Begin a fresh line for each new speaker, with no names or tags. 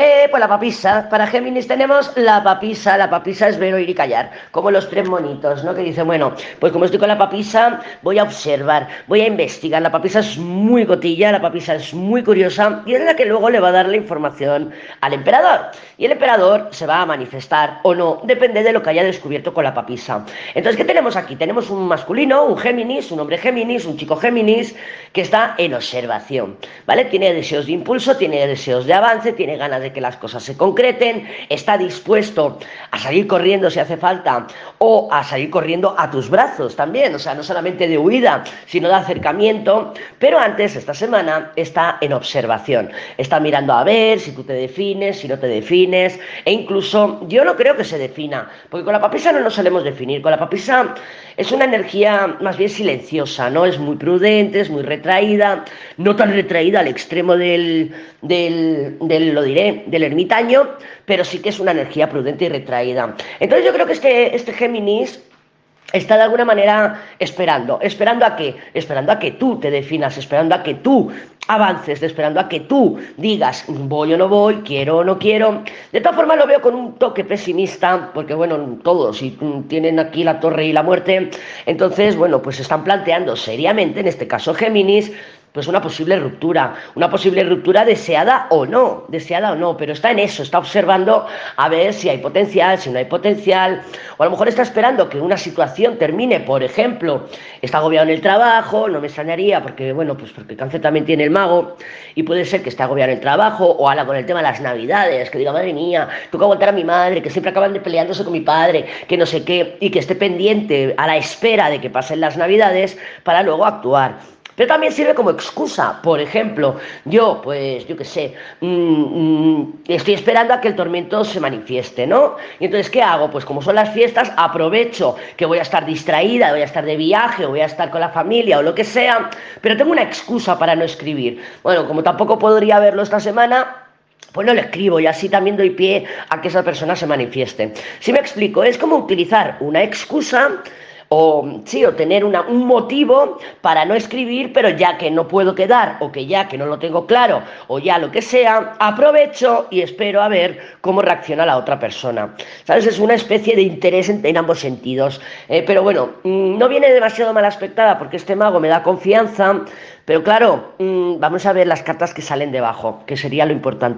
Eh, pues la papisa. Para Géminis tenemos la papisa. La papisa es ver, oír y callar. Como los tres monitos, ¿no? Que dicen, bueno, pues como estoy con la papisa, voy a observar, voy a investigar. La papisa es muy gotilla, la papisa es muy curiosa y es la que luego le va a dar la información al emperador. Y el emperador se va a manifestar o no, depende de lo que haya descubierto con la papisa. Entonces, ¿qué tenemos aquí? Tenemos un masculino, un Géminis, un hombre Géminis, un chico Géminis, que está en observación, ¿vale? Tiene deseos de impulso, tiene deseos de avance, tiene ganas de que las cosas se concreten, está dispuesto a salir corriendo si hace falta o a salir corriendo a tus brazos también, o sea, no solamente de huida, sino de acercamiento, pero antes, esta semana, está en observación, está mirando a ver si tú te defines, si no te defines, e incluso yo no creo que se defina, porque con la papisa no nos solemos definir, con la papisa es una energía más bien silenciosa, ¿no? Es muy prudente, es muy retraída, no tan retraída al extremo del, del, del lo diré, del ermitaño, pero sí que es una energía prudente y retraída. Entonces yo creo que este, este Géminis está de alguna manera esperando, esperando a qué, esperando a que tú te definas, esperando a que tú avances, esperando a que tú digas voy o no voy, quiero o no quiero. De todas formas lo veo con un toque pesimista, porque bueno, todos tienen aquí la torre y la muerte, entonces bueno, pues están planteando seriamente, en este caso Géminis, pues una posible ruptura, una posible ruptura deseada o no, deseada o no, pero está en eso, está observando a ver si hay potencial, si no hay potencial, o a lo mejor está esperando que una situación termine, por ejemplo, está agobiado en el trabajo, no me extrañaría, porque bueno, pues porque cáncer también tiene el mago, y puede ser que esté agobiado en el trabajo, o habla con el tema de las navidades, que diga, madre mía, tengo que aguantar a mi madre, que siempre acaban de peleándose con mi padre, que no sé qué, y que esté pendiente a la espera de que pasen las navidades para luego actuar. Pero también sirve como excusa. Por ejemplo, yo, pues, yo qué sé, mm, mm, estoy esperando a que el tormento se manifieste, ¿no? Y entonces, ¿qué hago? Pues como son las fiestas, aprovecho que voy a estar distraída, voy a estar de viaje, voy a estar con la familia o lo que sea, pero tengo una excusa para no escribir. Bueno, como tampoco podría verlo esta semana, pues no lo escribo y así también doy pie a que esa persona se manifieste. Si me explico, es como utilizar una excusa o sí, o tener un motivo para no escribir, pero ya que no puedo quedar, o que ya que no lo tengo claro, o ya lo que sea, aprovecho y espero a ver cómo reacciona la otra persona. ¿Sabes? Es una especie de interés en, ambos sentidos. Eh, pero bueno, mm, no viene demasiado mal aspectada porque este mago me da confianza, pero claro, mm, vamos a ver las cartas que salen debajo, que sería lo importante.